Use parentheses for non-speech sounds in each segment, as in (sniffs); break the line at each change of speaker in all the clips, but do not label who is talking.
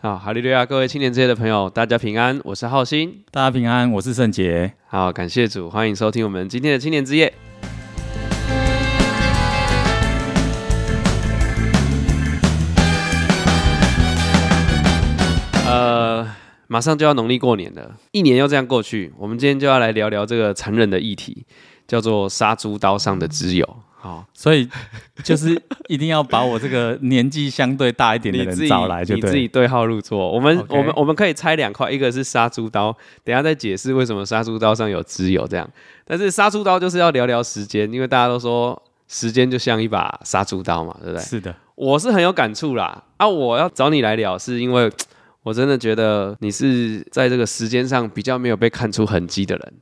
好，哈利路亚！各位青年之夜的朋友，大家平安，我是浩鑫，
大家平安，我是圣杰。
好，感谢主，欢迎收听我们今天的青年之夜。呃，马上就要农历过年了，一年又这样过去，我们今天就要来聊聊这个残忍的议题，叫做杀猪刀上的脂油。好，
所以就是一定要把我这个年纪相对大一点的人找来就对，
你自己对号入座。我们、okay. 我们我们可以拆两块，一个是杀猪刀，等一下再解释为什么杀猪刀上有脂油这样。但是杀猪刀就是要聊聊时间，因为大家都说时间就像一把杀猪刀嘛，对不对？
是的，
我是很有感触啦。啊，我要找你来聊，是因为 (tsk) 我真的觉得你是在这个时间上比较没有被看出痕迹的人。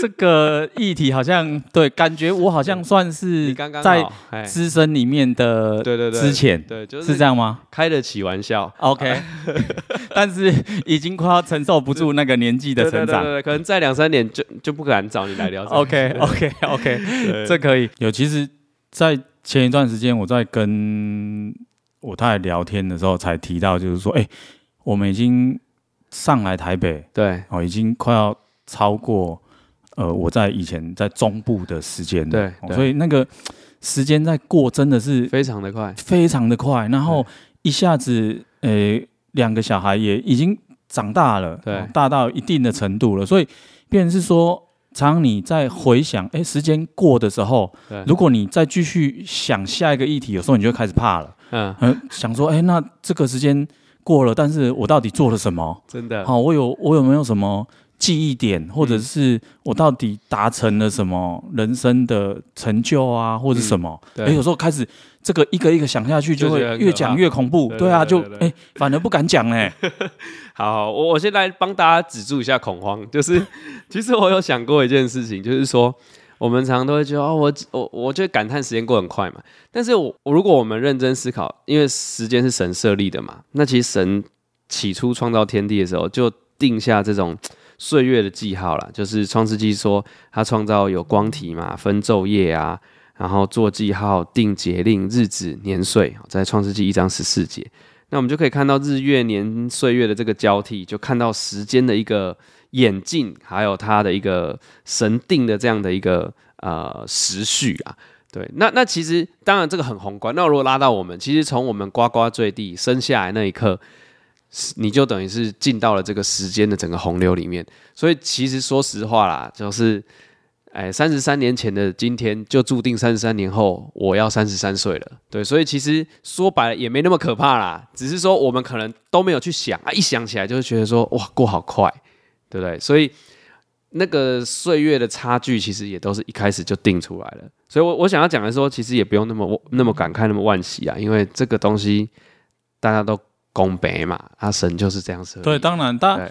这个议题好像对，感觉我好像算是 (laughs) 在资深里面的对对对之前对，就是是这样吗？
开得起玩笑
，OK，(laughs) 但是已经快要承受不住那个年纪的成长，
对对对，可能再两三年就就不敢找你来聊。(laughs)
OK OK OK，这可以有。其实，在前一段时间我在跟我太太聊天的时候，才提到就是说，哎，我们已经上来台北，
对
哦，已经快要超过。呃，我在以前在中部的时间，
对，对，
所以那个 (sniffs) 时间在过，真的是
非常的快，非
常的快。然后一下子，呃，两个小孩也已经长大了，对，大到一定的程度了。所以，变成是说，常常你在回想，哎，时间过的时候，如果你再继续想下一个议题，有时候你就开始怕了，嗯，嗯想说，哎，那这个时间过了，但是我到底做了什么？
真的，
好，我有我有没有什么？记忆点，或者是我到底达成了什么人生的成就啊，或者什么？哎、嗯欸，有时候开始这个一个一个想下去，就会越讲越恐怖。对啊，就哎、欸，反而不敢讲哎。
好，(laughs) 好，我我先来帮大家止住一下恐慌。就是，其实我有想过一件事情，就是说，我们常常都会觉得哦，我我我就感叹时间过很快嘛。但是我我如果我们认真思考，因为时间是神设立的嘛，那其实神起初创造天地的时候，就定下这种。岁月的记号啦，就是创世纪说他创造有光体嘛，分昼夜啊，然后做记号、定节令、日子、年岁，在创世纪一章十四节，那我们就可以看到日月年岁月的这个交替，就看到时间的一个演进，还有它的一个神定的这样的一个呃时序啊。对，那那其实当然这个很宏观。那如果拉到我们，其实从我们呱呱坠地生下来那一刻。你就等于是进到了这个时间的整个洪流里面，所以其实说实话啦，就是，哎，三十三年前的今天就注定三十三年后我要三十三岁了，对，所以其实说白了也没那么可怕啦，只是说我们可能都没有去想啊，一想起来就会觉得说哇，过好快，对不对？所以那个岁月的差距其实也都是一开始就定出来了，所以我我想要讲的说，其实也不用那么那么感慨那么惋惜啊，因为这个东西大家都。公平嘛，阿神就是这样设。
对，当然，大家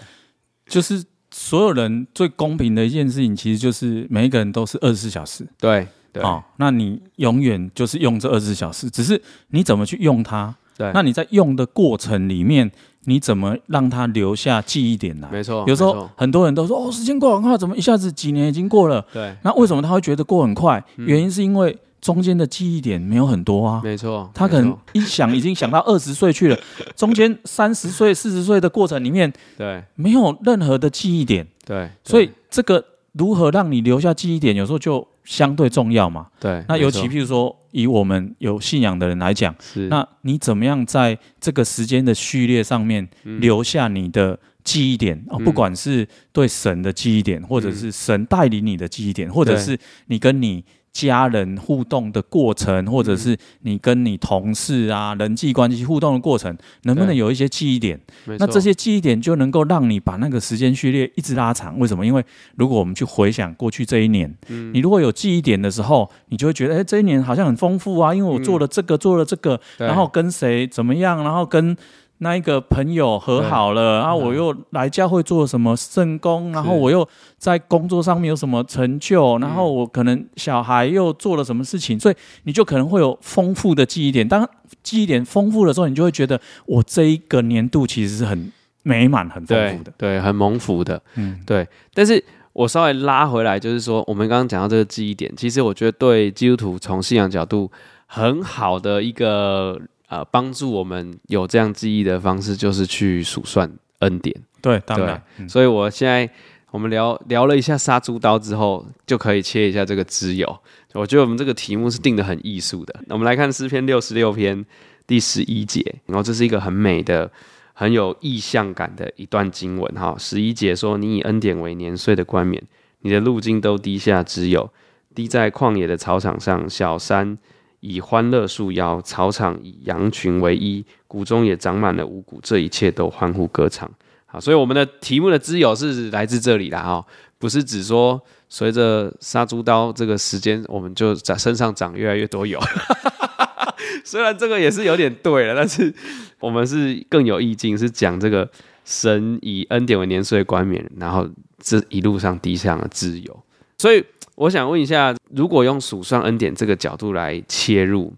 就是所有人最公平的一件事情，其实就是每一个人都是二十四小时。
对，对，
哦，那你永远就是用这二十四小时，只是你怎么去用它。
对，
那你在用的过程里面，你怎么让它留下记忆点来？
没错，
有时候很多人都说哦，时间过很快，怎么一下子几年已经过了？
对，
那为什么他会觉得过很快？原因是因为。中间的记忆点没有很多啊，
没错，
他可能一想已经想到二十岁去了，(laughs) 中间三十岁、四十岁的过程里面，
对，
没有任何的记忆点，
对，
所以这个如何让你留下记忆点，有时候就相对重要嘛，
对。
那尤其譬如说，以我们有信仰的人来讲，是，那你怎么样在这个时间的序列上面留下你的记忆点？啊？不管是对神的记忆点，或者是神带领你的记忆点，或者是你跟你。家人互动的过程，或者是你跟你同事啊、人际关系互动的过程，能不能有一些记忆点？那这些记忆点就能够让你把那个时间序列一直拉长。为什么？因为如果我们去回想过去这一年，你如果有记忆点的时候，你就会觉得，哎，这一年好像很丰富啊，因为我做了这个，做了这个，然后跟谁怎么样，然后跟。那一个朋友和好了，然后我又来教会做什么圣工，然后我又在工作上面有什么成就，然后我可能小孩又做了什么事情，所以你就可能会有丰富的记忆点。当记忆点丰富的时候，你就会觉得我这一个年度其实是很美满、很丰富的，
对，对，很蒙福的，嗯，对。但是我稍微拉回来，就是说，我们刚刚讲到这个记忆点，其实我觉得对基督徒从信仰角度很好的一个。呃帮助我们有这样记忆的方式，就是去数算恩典。
对，当然。
对，所以我现在我们聊聊了一下杀猪刀之后，就可以切一下这个脂油。我觉得我们这个题目是定得很艺术的。我们来看诗篇六十六篇第十一节，然后这是一个很美的。很有意象感的一段经文哈，十一节说：“你以恩典为年岁的冠冕，你的路径都低下只有，滴在旷野的草场上，小山以欢乐束腰，草场以羊群为衣，谷中也长满了五谷，这一切都欢呼歌唱。”好，所以我们的题目的脂油是来自这里的哈，不是指说随着杀猪刀这个时间，我们就在身上长越来越多油。(laughs) 虽然这个也是有点对了，但是我们是更有意境，是讲这个神以恩典为年岁冠冕，然后这一路上滴上了脂油。所以我想问一下，如果用数算恩典这个角度来切入，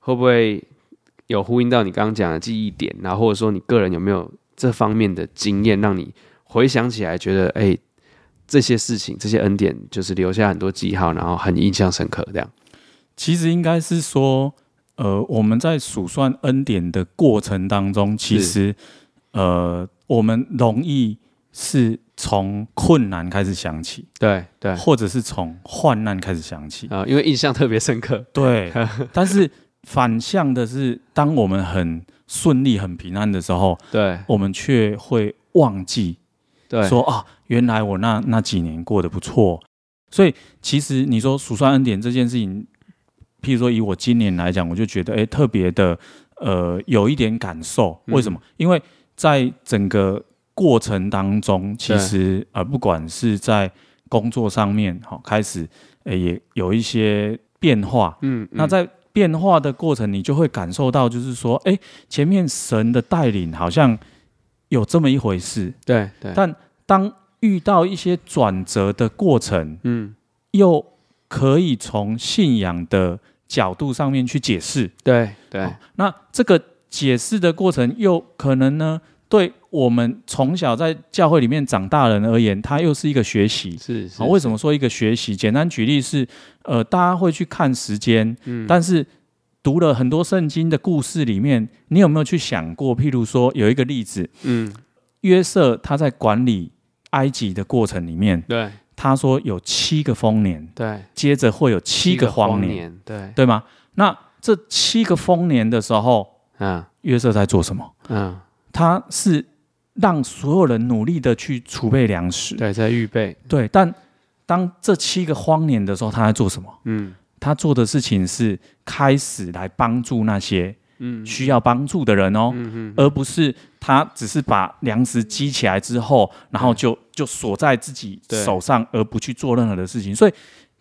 会不会有呼应到你刚刚讲的记忆点？然后或者说你个人有没有这方面的经验，让你回想起来觉得，哎，这些事情、这些恩典，就是留下很多记号，然后很印象深刻这样？
其实应该是说。呃，我们在数算恩典的过程当中，其实，呃，我们容易是从困难开始想起，
对对，
或者是从患难开始想起
啊，因为印象特别深刻。
对，(laughs) 但是反向的是，当我们很顺利、很平安的时候，
对，
我们却会忘记，对，说啊，原来我那那几年过得不错。所以，其实你说数算恩典这件事情。譬如说，以我今年来讲，我就觉得，哎，特别的，呃，有一点感受。为什么？嗯、因为在整个过程当中，其实呃，不管是在工作上面，好、哦，开始，诶，也有一些变化。嗯，嗯，那在变化的过程，你就会感受到，就是说，哎，前面神的带领好像有这么一回事。
对对。
但当遇到一些转折的过程，嗯，又可以从信仰的角度上面去解释，
对对、哦，
那这个解释的过程又可能呢，对我们从小在教会里面长大人而言，它又是一个学习。
是，
为什么说一个学习？简单举例是，呃，大家会去看时间，嗯，但是读了很多圣经的故事里面，你有没有去想过？譬如说有一个例子，嗯，约瑟他在管理埃及的过程里面，
对。
他说有七个丰年，
对，
接着会有七个荒年，
年对，
对吗？那这七个丰年的时候，嗯，约瑟在做什么？嗯，他是让所有人努力的去储备粮食，
对，在预备，
对。但当这七个荒年的时候，他在做什么？嗯，他做的事情是开始来帮助那些。嗯，需要帮助的人哦，而不是他只是把粮食积起来之后，然后就就锁在自己手上，而不去做任何的事情。所以，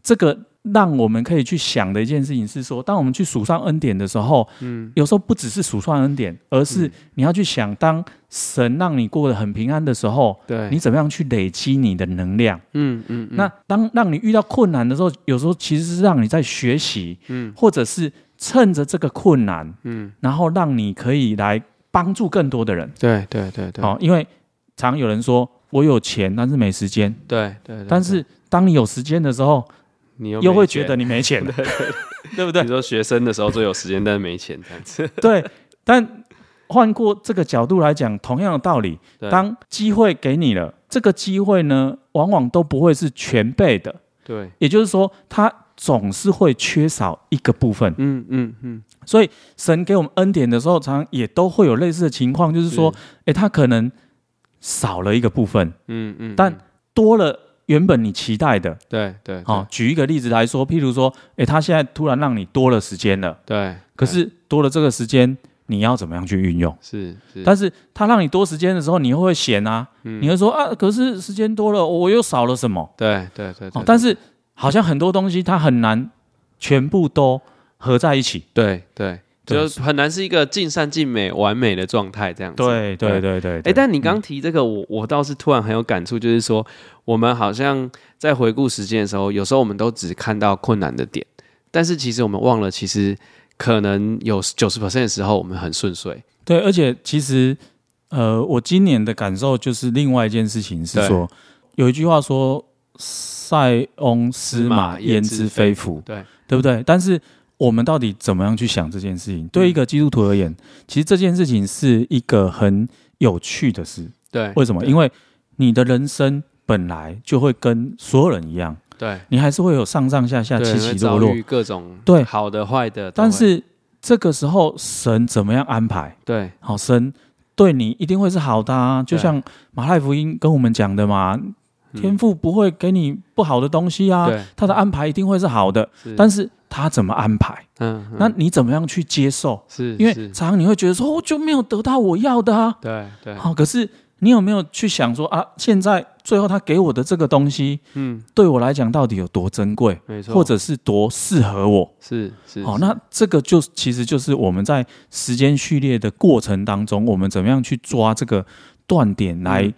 这个让我们可以去想的一件事情是说，当我们去数算恩典的时候，嗯，有时候不只是数算恩典，而是你要去想，当神让你过得很平安的时候，对，你怎么样去累积你的能量？嗯嗯。那当让你遇到困难的时候，有时候其实是让你在学习，嗯，或者是。趁着这个困难，嗯，然后让你可以来帮助更多的人。
对对对对。
哦，因为常有人说我有钱，但是没时间。
对对。
但是当你有时间的时候，你又又会觉得你没钱，(laughs) (laughs) 对不对？
你说学生的时候最有时间，但是没钱这样子。(laughs)
对，但换过这个角度来讲，同样的道理，当机会给你了，这个机会呢，往往都不会是全备的。
对，
也就是说，他。总是会缺少一个部分，嗯嗯嗯，所以神给我们恩典的时候，常常也都会有类似的情况，就是说，哎，他可能少了一个部分，嗯嗯，但多了原本你期待的，
对对，
好，举一个例子来说，譬如说，哎，他现在突然让你多了时间了，
对，
可是多了这个时间，你要怎么样去运用？
是是，
但是他让你多时间的时候，你又会嫌啊，你会说啊，可是时间多了，我又少了什么？
对对对，
但是。好像很多东西它很难全部都合在一起，
对对，就很难是一个尽善尽美、完美的状态这样子。
对对对对。
哎，但你刚提这个，我我倒是突然很有感触，就是说，我们好像在回顾时间的时候，有时候我们都只看到困难的点，但是其实我们忘了，其实可能有九十 percent 的时候我们很顺遂。
对，而且其实，呃，我今年的感受就是另外一件事情是说，有一句话说。塞翁失马，焉知非福？对，对不对？但是我们到底怎么样去想这件事情？对一个基督徒而言，其实这件事情是一个很有趣的事。
对，
为什么？因为你的人生本来就会跟所有人一样，
对，
你还是会有上上下下、起起落落，
各种
对
好的坏的。
但是这个时候，神怎么样安排？
对，
好，神对你一定会是好的啊！就像马太福音跟我们讲的嘛，天父不会给你不好的东西啊，他的安排一定会是好的。但是他怎么安排？嗯，那你怎么样去接受？
是，
因为常常你会觉得说，我就没有得到我要的啊。
对对，
好，可是。你有没有去想说啊？现在最后他给我的这个东西，嗯，对我来讲到底有多珍贵？
没错，
或者是多适合我？
是是。
好，那这个就其实就是我们在时间序列的过程当中，我们怎么样去抓这个断点来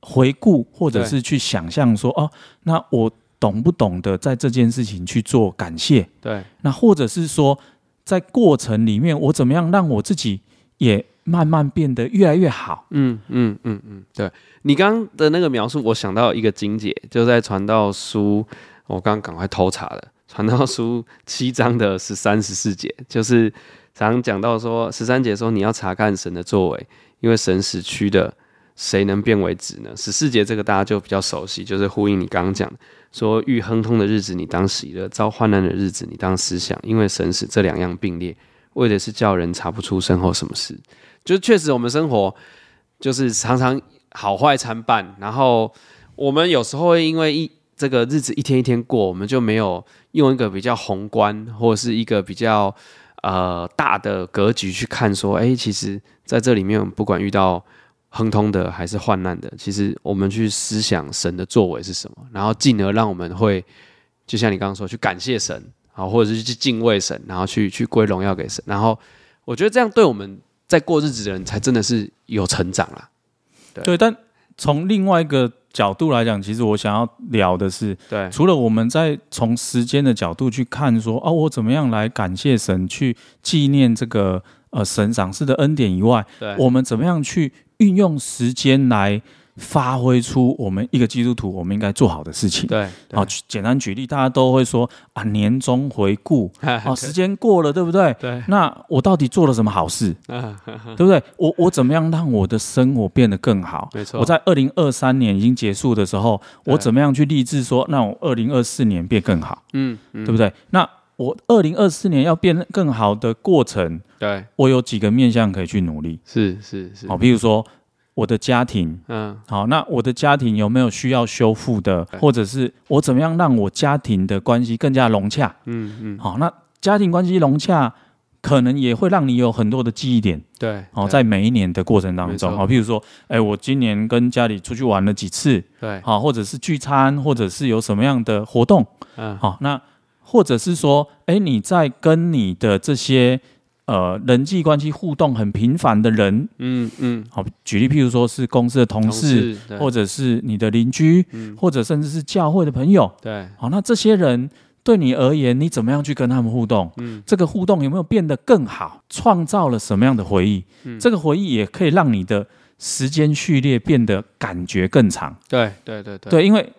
回顾，或者是去想象说，哦，那我懂不懂得在这件事情去做感谢？
对。
那或者是说，在过程里面，我怎么样让我自己也慢慢变得越来越好。
嗯嗯嗯嗯，对你刚刚的那个描述，我想到一个经解，就在传道书，我刚刚赶快偷查了，传道书七章的十三十四节，就是常常讲到说十三节说你要查看神的作为，因为神使区的，谁能变为子呢？十四节这个大家就比较熟悉，就是呼应你刚刚讲的，说遇亨通的日子你当喜乐，遭患难的日子你当思想，因为神使这两样并列，为的是叫人查不出身后什么事。就确实，我们生活就是常常好坏参半，然后我们有时候会因为一这个日子一天一天过，我们就没有用一个比较宏观或者是一个比较呃大的格局去看，说，哎，其实在这里面，不管遇到亨通的还是患难的，其实我们去思想神的作为是什么，然后进而让我们会，就像你刚刚说，去感谢神啊，或者是去敬畏神，然后去去归荣耀给神，然后我觉得这样对我们。在过日子的人才真的是有成长啦，
对，对。但从另外一个角度来讲，其实我想要聊的是，
对，
除了我们在从时间的角度去看说，哦，我怎么样来感谢神，去纪念这个呃神赏赐的恩典以外，我们怎么样去运用时间来。发挥出我们一个基督徒我们应该做好的事情。
对，
好，简单举例，大家都会说啊，年终回顾，(laughs) 哦，时间过了，对不对？
对。
那我到底做了什么好事？(laughs) 对不对？我我怎么样让我的生活变得更好？
没错。
我在二零二三年已经结束的时候，我怎么样去立志说，那我二零二四年变更好？
嗯，
对不对？那我二零二四年要变更好的过程，
对，
我有几个面向可以去努力。
是是是。
好，比如说。我的家庭，嗯，好，那我的家庭有没有需要修复的，或者是我怎么样让我家庭的关系更加融洽？
嗯嗯，
好，那家庭关系融洽，可能也会让你有很多的记忆点。
对，
好，在每一年的过程当中，好，譬如说，哎，我今年跟家里出去玩了几次，
对，
好，或者是聚餐，或者是有什么样的活动，嗯，好，那或者是说，哎，你在跟你的这些。呃，人际关系互动很频繁的人，
嗯嗯，
好，举例，譬如说是公司的同事，同事或者是你的邻居，嗯，或者甚至是教会的朋友，
对，
好，那这些人对你而言，你怎么样去跟他们互动？嗯，这个互动有没有变得更好？创造了什么样的回忆？嗯，这个回忆也可以让你的时间序列变得感觉更长。
对对对对，
对，因为。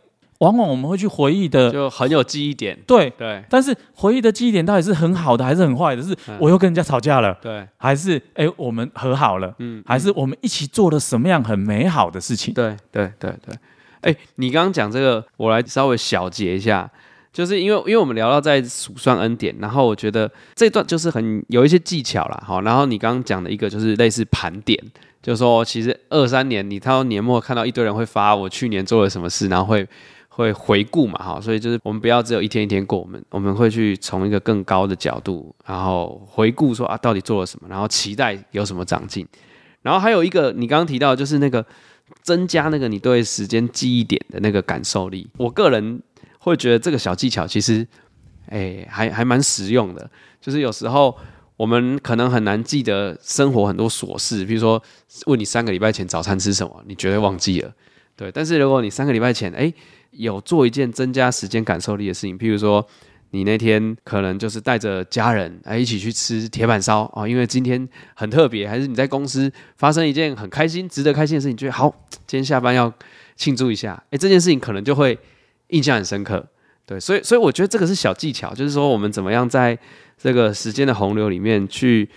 往往我们会去回忆的，
就很有记忆点。
对
对，
但是回忆的记忆点到底是很好的还是很坏的？是我又跟人家吵架了，
对，
还是哎我们和好了，嗯，还是我们一起做了什么样很美好的事情？
对对对对。哎，你刚刚讲这个，我来稍微小结一下，就是因为因为我们聊到在数算恩典，然后我觉得这段就是很有一些技巧啦。好，然后你刚刚讲的一个就是类似盘点，就是说其实二三年你到年末看到一堆人会发我去年做了什么事，然后会。会回顾嘛，哈，所以就是我们不要只有一天一天过，我们我们会去从一个更高的角度，然后回顾说啊，到底做了什么，然后期待有什么长进，然后还有一个你刚刚提到就是那个增加那个你对时间记忆点的那个感受力，我个人会觉得这个小技巧其实，哎，还还蛮实用的，就是有时候我们可能很难记得生活很多琐事，比如说问你三个礼拜前早餐吃什么，你绝对忘记了，对，但是如果你三个礼拜前，哎。有做一件增加时间感受力的事情，譬如说，你那天可能就是带着家人哎一起去吃铁板烧哦，因为今天很特别，还是你在公司发生一件很开心、值得开心的事情，觉得好，今天下班要庆祝一下，哎，这件事情可能就会印象很深刻。对，所以所以我觉得这个是小技巧，就是说我们怎么样在这个时间的洪流里面去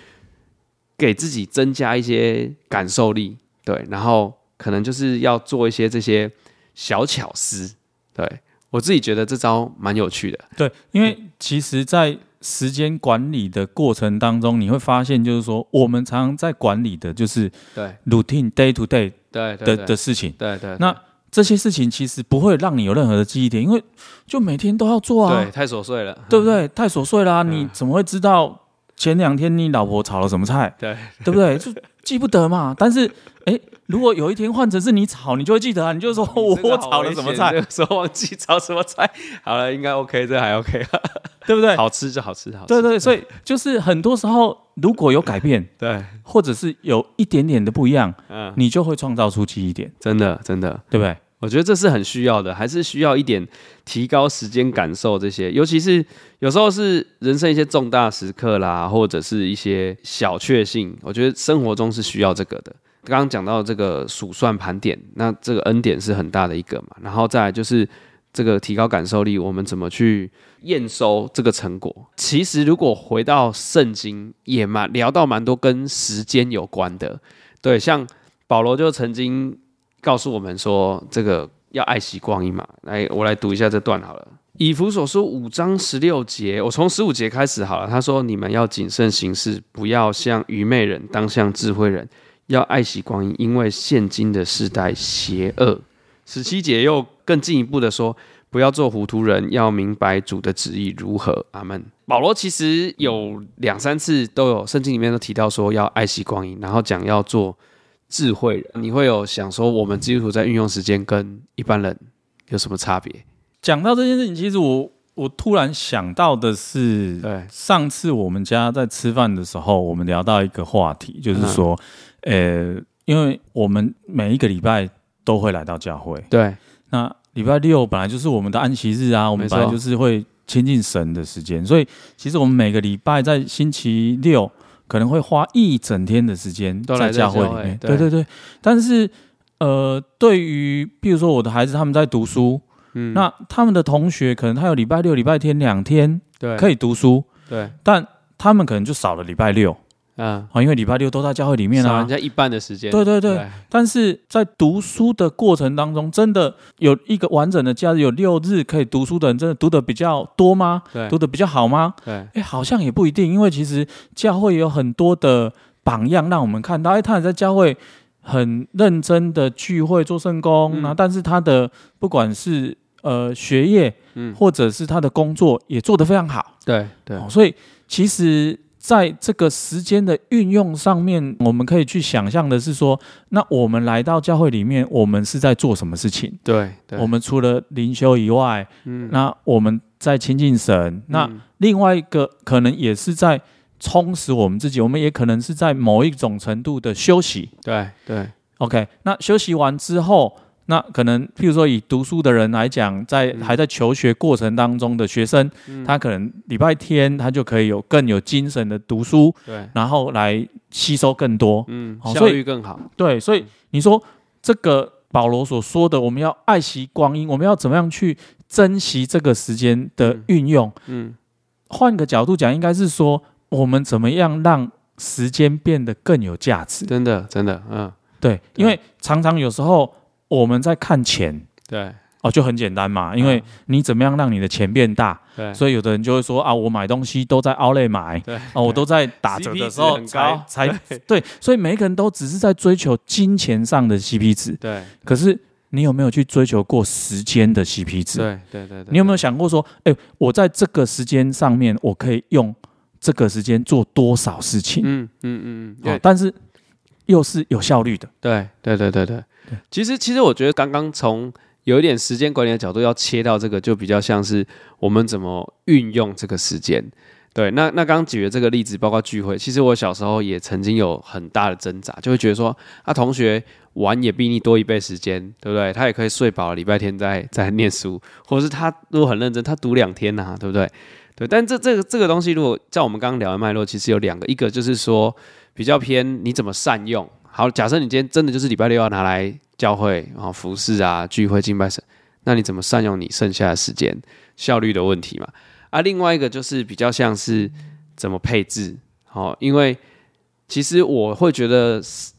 给自己增加一些感受力，对，然后可能就是要做一些这些小巧思，对，我自己觉得这招蛮有趣的，
对，因为其实，在时间管理的过程当中，你会发现，就是说，我们常常在管理的就是对。routine day to day
对
的的事情，
对对，
那。这些事情其实不会让你有任何的记忆点，因为就每天都要做啊，
对，太琐碎了，
对不对？太琐碎了啊，你怎么会知道前两天你老婆炒了什么菜？对，对不对？(laughs) 就记不得嘛。但是，哎，如果有一天换成是你炒，你就会记得啊，你就说 (laughs) 我炒了什么菜，
说忘记炒什么菜，(laughs) 好了，应该 OK，这还 OK，
对不对？
好吃就好吃，好吃。
对对，所以就是很多时候如果有改变，对，或者是有一点点的不一样，嗯，你就会创造出记忆点，
真的，真的，
对不对？
我觉得这是很需要的，还是需要一点提高时间感受这些，尤其是有时候是人生一些重大时刻啦，或者是一些小确幸，我觉得生活中是需要这个的。刚刚讲到这个数算盘点，那这个恩典是很大的一个嘛，然后再来就是这个提高感受力，我们怎么去验收这个成果？其实如果回到圣经，也蛮聊到蛮多跟时间有关的，对，像保罗就曾经。告诉我们说，这个要爱惜光阴嘛。来，我来读一下这段好了。以弗所书五章十六节，我从十五节开始好了。他说：“你们要谨慎行事，不要像愚昧人，当像智慧人，要爱惜光阴，因为现今的世代邪恶。”十七节又更进一步的说：“不要做糊涂人，要明白主的旨意如何。”阿门。保罗其实有两三次都有圣经里面都提到说要爱惜光阴，然后讲要做。智慧人，你会有想说，我们基督徒在运用时间跟一般人有什么差别？
讲到这件事情，其实我我突然想到的是，对，上次我们家在吃饭的时候，我们聊到一个话题，就是说，呃，因为我们每一个礼拜都会来到教会，
对，
那礼拜六本来就是我们的安息日啊，我们本来就是会亲近神的时间，所以其实我们每个礼拜在星期六。可能会花一整天的时间在教会里面，对对。对。但是，呃，对于譬如说我的孩子他们在读书，嗯，那他们的同学可能他有礼拜六、礼拜天两天，对，可以读书，对，但他们可能就少了礼拜六。嗯，啊，因为礼拜六都在教会里面啊，
人家一半的时间。
对对对，对，但是在读书的过程当中，真的有一个完整的假日，有六日可以读书的人，真的读的比较多吗？对，读的比较好吗？对，哎、欸，好像也不一定，因为其实教会有很多的榜样让我们看到，哎，他也在教会很认真的聚会做圣工，那、嗯、但是他的不管是呃学业，嗯，或者是他的工作也做得非常好。对对、哦，所以其实。在这个时间的运用上面，我们可以去想象的是说，那我们来到教会里面，我们是在做什么事情？对，对我们除了灵修以外，嗯，那我们在亲近神，嗯，那另外一个可能也是在充实我们自己，我们也可能是在某一种程度的休息。对对，OK，那休息完之后。那可能，譬如说以读书的人来讲，在还在求学过程当中的学生，嗯、他可能礼拜天他就可以有更有精神的读书，对，然后来吸收更多，嗯，效率更好。对，所以你说这个保罗所说的，我们要爱惜光阴，我们要怎么样去珍惜这个时间的运用？嗯，换个角度讲，应该是说我们怎么样让时间变得更有价值？真的，真的，嗯，对，对，因为常常有时候。我们在看钱，对，哦，就很简单嘛，因为你怎么样让你的钱变大，对，所以有的人就会说啊，我买东西都在 Outlet 买，对，哦，我都在打折的时候才才对，所以每一个人都只是在追求金钱上的 CP 值，对，可是你有没有去追求过时间的 CP 值？对，对，对，对，你有没有想过说，哎，我在这个时间上面，我可以用这个时间做多少事情？嗯嗯嗯嗯，但是又是有效率的，对，对，对，对，对。其实，其实我觉得刚刚从有一点时间管理的角度要切到这个，就比较像是我们怎么运用这个时间。对，那那刚刚举的这个例子，包括聚会，其实我小时候也曾经有很大的挣扎，就会觉得说，啊，同学玩也比你多一倍时间，对不对？他也可以睡饱，礼拜天再再 (laughs) 念书，或者是他如果很认真，他读两天呐、啊，对不对？对，但这这个这个东西，如果在我们刚刚聊的脉络，其实有两个，一个就是说比较偏你怎么善用。好，假设你今天真的就是礼拜六要拿来教会，啊服侍啊、聚会、敬拜神，那你怎么善用你剩下的时间？效率的问题嘛。啊，另外一个就是比较像是
怎么配置。好，因为其实我会觉得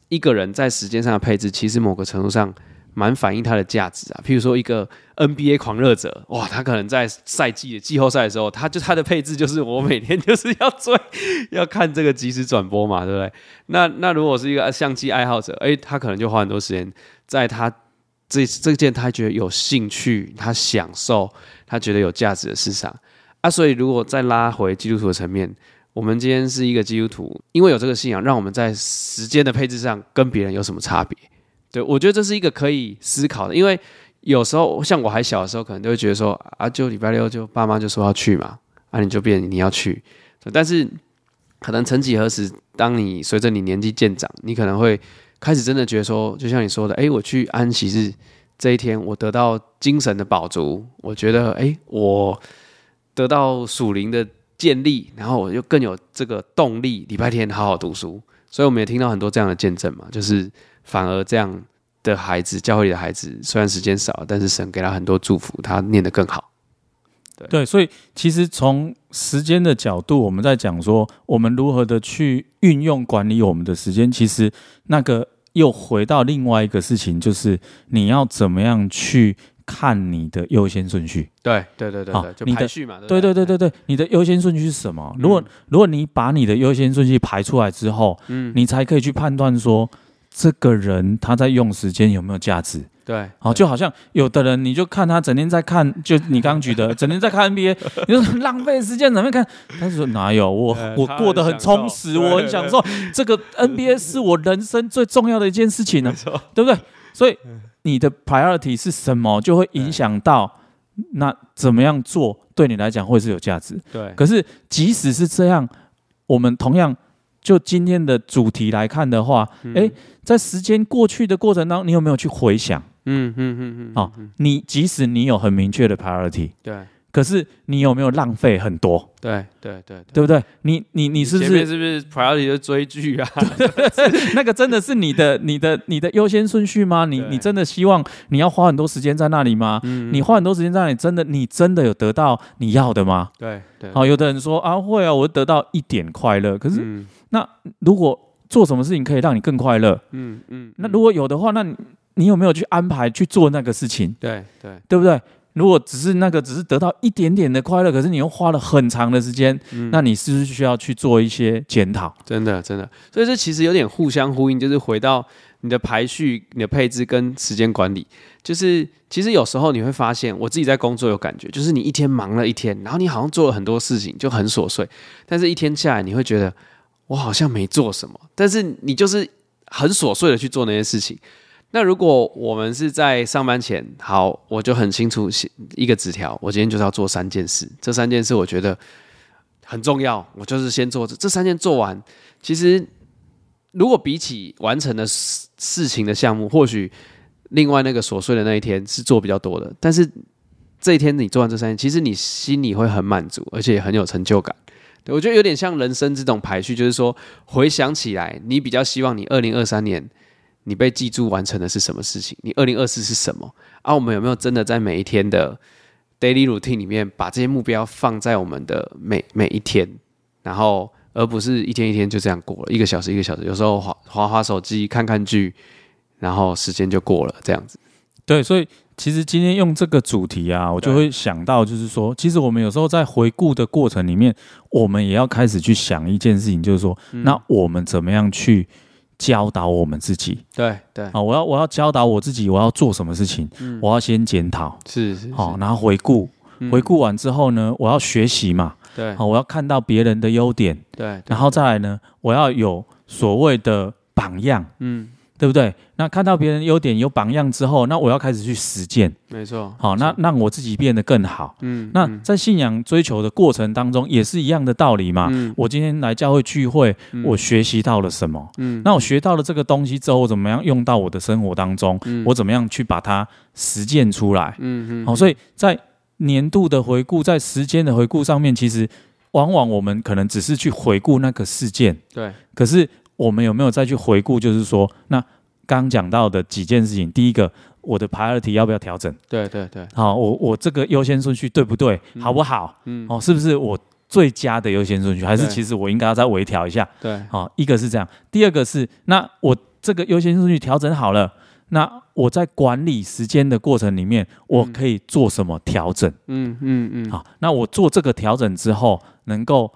一个人在时间上的配置，其实某个程度上。蛮反映他的价值啊，譬如说一个 NBA 狂热者，哇，他可能在赛季的季后赛的时候，他就他的配置就是我每天就是要追，(laughs) 要看这个即时转播嘛，对不对？那那如果是一个相机爱好者，哎，他可能就花很多时间在他这这件他觉得有兴趣、他享受、他觉得有价值的事上啊。所以如果再拉回基督徒的层面，我们今天是一个基督徒，因为有这个信仰，让我们在时间的配置上跟别人有什么差别？对，我觉得这是一个可以思考的，因为有时候像我还小的时候，可能都会觉得说啊，就礼拜六就爸妈就说要去嘛，啊，你就变你要去。但是可能曾几何时，当你随着你年纪渐长，你可能会开始真的觉得说，就像你说的，哎，我去安息日这一天，我得到精神的饱足，我觉得哎，我得到属灵的建立，然后我就更有这个动力，礼拜天好好读书。所以我们也听到很多这样的见证嘛，就是。反而这样的孩子，教会里的孩子，虽然时间少，但是神给他很多祝福，他念得更好。
对，对，所以其实从时间的角度，我们在讲说，我们如何的去运用管理我们的时间，其实那个又回到另外一个事情，就是你要怎么样去看你的优先顺序。
对，对，对，对，对，就排序嘛。
对，对，对，对，对，你的优先顺序是什么？如果如果你把你的优先顺序排出来之后，嗯，你才可以去判断说。这个人他在用时间有没有价值？
对，
好，就好像有的人，你就看他整天在看，就你刚刚举的，(laughs) 整天在看 NBA，你说浪费时间，怎么看？他说哪有我，(laughs) 我过得很充实，我很享受。这个 NBA 是我人生最重要的一件事情呢，对不对？所以你的 priority 是什么，就会影响到那怎么样做对你来讲会是有价值。
对，
可是即使是这样，我们同样。就今天的主题来看的话，哎、嗯，在时间过去的过程当中，你有没有去回想？嗯嗯嗯嗯。好，你即使你有很明确的 priority，
对，
可是你有没有浪费很多？
对对对，
对不对？你你你是不是
是不是 priority 的追剧啊？(laughs)
那个真的是你的 (laughs) 你的你的优先顺序吗？你你真的希望你要花很多时间在那里吗？嗯，你花很多时间在那里，真的你真的有得到你要的吗？
对对。
好，有的人说啊会啊，我得到一点快乐，可是。嗯那如果做什么事情可以让你更快乐？嗯嗯，那如果有的话，那你你有没有去安排去做那个事情？
对对，
对不对？如果只是那个只是得到一点点的快乐，可是你又花了很长的时间，嗯，那你是不是需要去做一些检讨？
真的真的，所以这其实有点互相呼应，就是回到你的排序、你的配置跟时间管理。就是其实有时候你会发现，我自己在工作有感觉，就是你一天忙了一天，然后你好像做了很多事情，就很琐碎，但是一天下来你会觉得。我好像没做什么，但是你就是很琐碎的去做那些事情。那如果我们是在上班前，好，我就很清楚写一个纸条，我今天就是要做三件事，这三件事我觉得很重要，我就是先做这这三件做完。其实如果比起完成的事事情的项目，或许另外那个琐碎的那一天是做比较多的，但是这一天你做完这三件，其实你心里会很满足，而且很有成就感。我觉得有点像人生这种排序，就是说回想起来，你比较希望你二零二三年你被记住完成的是什么事情？你二零二四是什么？啊，我们有没有真的在每一天的 daily routine 里面把这些目标放在我们的每每一天，然后而不是一天一天就这样过了，一个小时一个小时，有时候滑滑滑手机看看剧，然后时间就过了这样子。
对，所以。其实今天用这个主题啊，我就会想到，就是说，其实我们有时候在回顾的过程里面，我们也要开始去想一件事情，就是说，嗯、那我们怎么样去教导我们自己？
对对，
啊，我要我要教导我自己，我要做什么事情？嗯、我要先检讨，
是是，
好，然后回顾，回顾完之后呢，我要学习嘛，
对，
好，我要看到别人的优点，
对，对，
然后再来呢，我要有所谓的榜样，嗯。对不对？那看到别人优点有榜样之后，那我要开始去实践。
没错。
好，那让我自己变得更好。嗯。那在信仰追求的过程当中，也是一样的道理嘛。嗯。我今天来教会聚会，我学习到了什么？嗯。那我学到了这个东西之后，我怎么样用到我的生活当中？嗯。我怎么样去把它实践出来？嗯嗯。好，所以在年度的回顾，在时间的回顾上面，其实往往我们可能只是去回顾那个事件。
对。
可是。我们有没有再去回顾？就是说，那刚讲到的几件事情，第一个，我的 priority 要不要调整？
对对对。
好，我我这个优先顺序对不对？好不好？嗯。哦，是不是我最佳的优先顺序，还是其实我应该要再微调一下？
对，
好，一个是这样，第二个是那我这个优先顺序调整好了，那我在管理时间的过程里面，我可以做什么调整？
嗯嗯嗯，
好，那我做这个调整之后，能够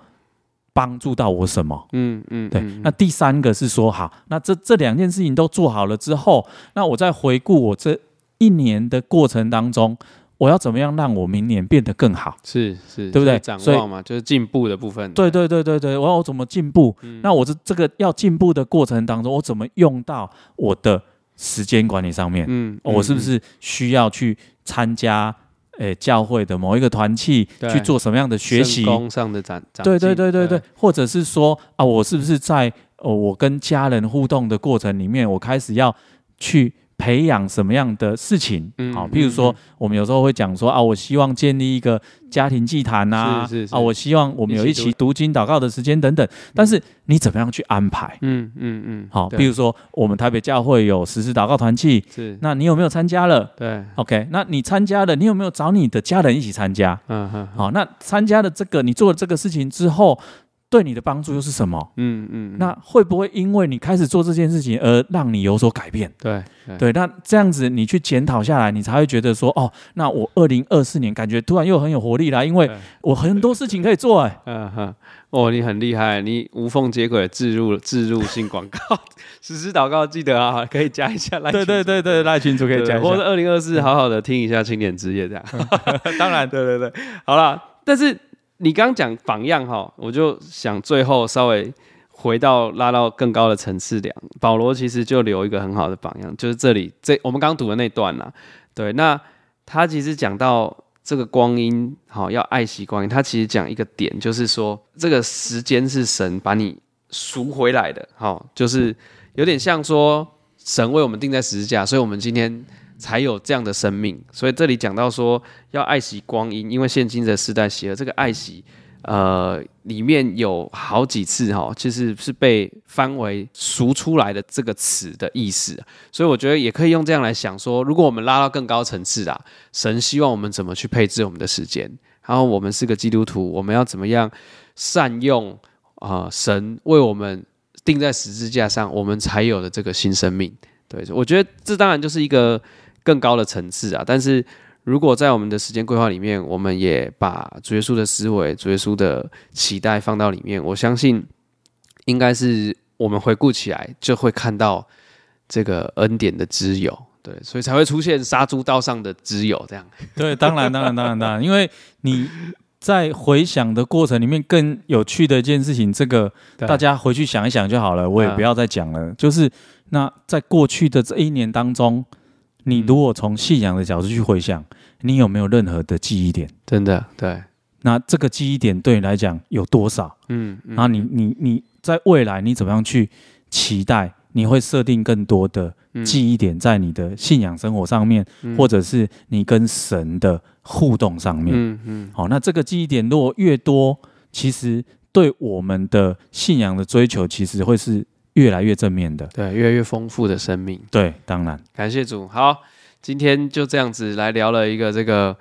帮助到我什么？
嗯嗯，
对。那第三个是说，好，那这这两件事情都做好了之后，那我再回顾我这一年的过程当中。我要怎么样让我明年变得更好？
是是，
对不对？
展望嘛，就是进步的部分。
对对对对对，我要我怎么进步？嗯、那我这这个要进步的过程当中，我怎么用到我的时间管理上面？嗯，我是不是需要去参加诶教会的某一个团契去做什么样的学习？
工上的展展。
对对对对对，对或者是说啊，我是不是在哦，我跟家人互动的过程里面，我开始要去。培养什么样的事情？嗯，好，譬如说，我们有时候会讲说啊，我希望建立一个家庭祭坛呐，啊，我希望我们有一起读经祷告的时间等等。但是你怎么样去安排？嗯嗯嗯，好，譬如说，我们台北教会有实时祷告团契，是，那你有没有参加了？
对
，OK，那你参加了，你有没有找你的家人一起参加？嗯哼，好，那参加了这个，你做了这个事情之后。对你的帮助又是什么？嗯嗯，那会不会因为你开始做这件事情而让你有所改变？
对
对，那这样子你去检讨下来，你才会觉得说，哦，那我二零二四年感觉突然又很有活力啦，因为我很多事情可以做。哎，(laughs)
嗯哼，哦，你很厉害，你无缝接轨置入置入性广告，(laughs) 实施祷告记得啊，可以加一下来。
对对对对，赖群主可以加一下，
或者二零二四好好的听一下青年之夜这样。(laughs) 当然，对对对，好了，但是。你刚讲榜样哈，我就想最后稍微回到拉到更高的层次讲，保罗其实就留一个很好的榜样，就是这里这我们刚读的那段呐，对，那他其实讲到这个光阴，好要爱惜光阴，他其实讲一个点，就是说这个时间是神把你赎回来的，好，就是有点像说神为我们钉在十字架，所以我们今天。才有这样的生命，所以这里讲到说要爱惜光阴，因为现今的时代邪恶，这个爱惜，呃，里面有好几次哈，其实是被翻为赎出来的这个词的意思，所以我觉得也可以用这样来想说，如果我们拉到更高层次啊，神希望我们怎么去配置我们的时间，然后我们是个基督徒，我们要怎么样善用啊、神为我们钉在十字架上，我们才有的这个新生命。对，我觉得这当然就是一个。更高的层次啊！但是如果在我们的时间规划里面，我们也把主耶稣的思维、主耶稣的期待放到里面，我相信应该是我们回顾起来就会看到这个恩典的之友，对，所以才会出现杀猪刀上的挚友这样。(laughs)
对，当然，当然，当然，当然，因为你在回想的过程里面，更有趣的一件事情，这个大家回去想一想就好了，我也不要再讲了。就是那在过去的这一年当中。你如果从信仰的角度去回想，你有没有任何的记忆点？
真的对，
那这个记忆点对你来讲有多少？嗯，然后你你你在未来你怎么样去期待？你会设定更多的记忆点在你的信仰生活上面，或者是你跟神的互动上面？嗯嗯。好，那这个记忆点如果越多，其实对我们的信仰的追求，其实会是。越来越正面的，
对，越来越丰富的生命，
对，当然，
感谢主。好，今天就这样子来聊了一个这个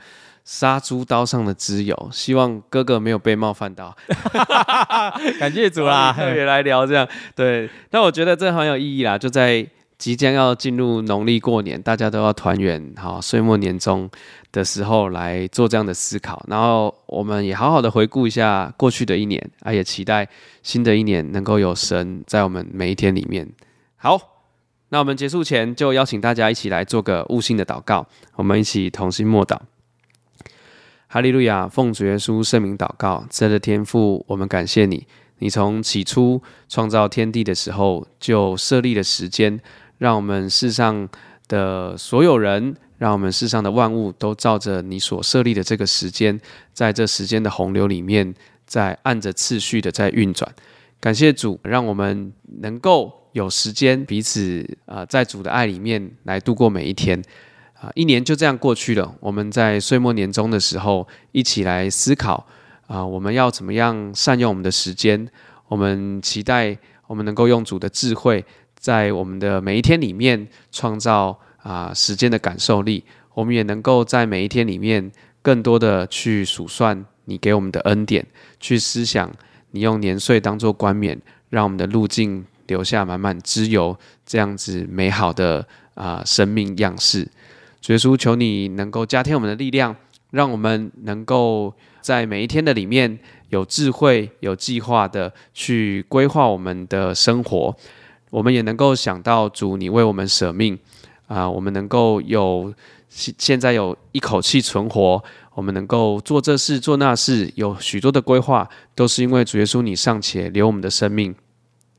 杀猪刀上的挚友，希望哥哥没有被冒犯到，(laughs) (laughs)
感谢主啦，
特别来聊这样，对，那我觉得这很有意义啦，就在。即将要进入农历过年，大家都要团圆，好，岁末年终的时候来做这样的思考，然后我们也好好的回顾一下过去的一年，啊，也期待新的一年能够有神在我们每一天里面。好，那我们结束前就邀请大家一起来做个悟性的祷告，我们一起同心默祷。哈利路亚，奉主耶稣圣名祷告，慈爱的天父，我们感谢你，你从起初创造天地的时候就设立了时间。让我们世上的所有人，让我们世上的万物都照着你所设立的这个时间，在这时间的洪流里面，在按着次序的在运转。感谢主，让我们能够有时间彼此啊、在主的爱里面来度过每一天啊、一年就这样过去了，我们在岁末年终的时候，一起来思考啊、我们要怎么样善用我们的时间？我们期待我们能够用主的智慧。在我们的每一天里面创造啊、时间的感受力，我们也能够在每一天里面更多的去数算你给我们的恩典，去思想你用年岁当做冠冕，让我们的路径留下满满脂油，这样子美好的啊、生命样式。主耶稣，求你能够加添我们的力量，让我们能够在每一天的里面有智慧、有计划的去规划我们的生活。我们也能够想到主，你为我们舍命啊、我们能够有现在有一口气存活，我们能够做这事做那事，有许多的规划，都是因为主耶稣你尚且留我们的生命，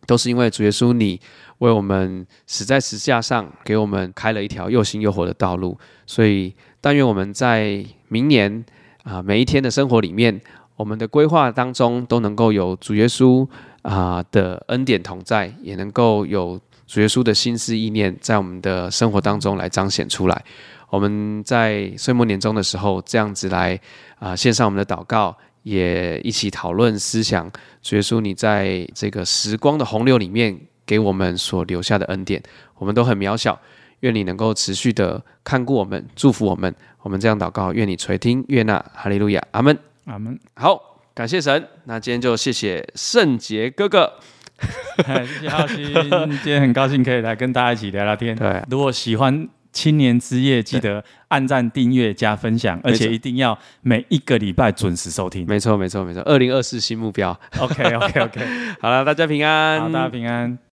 都是因为主耶稣你。为我们死在十字架上，给我们开了一条又新又活的道路。所以，但愿我们在明年啊、每一天的生活里面，我们的规划当中都能够有主耶稣啊、的恩典同在，也能够有主耶稣的心思意念在我们的生活当中来彰显出来。我们在岁末年终的时候，这样子来啊、献上我们的祷告，也一起讨论思想。主耶稣，你在这个时光的洪流里面。给我们所留下的恩典，我们都很渺小。愿你能够持续的看顾我们，祝福我们。我们这样祷告，愿你垂听，悦纳，哈利路亚，阿门，
阿门。
好，感谢神。那今天就谢谢圣杰哥哥，(laughs)
谢谢浩鑫。今天很高兴可以来跟大家一起聊聊天。
对，
如果喜欢青年之夜，记得按赞、订阅、加分享，而且一定要每一个礼拜准时收听。
没错，没错，没错。二零二四新目标。
OK，OK，OK。(laughs)
好了，大家平安。
好，大家平安。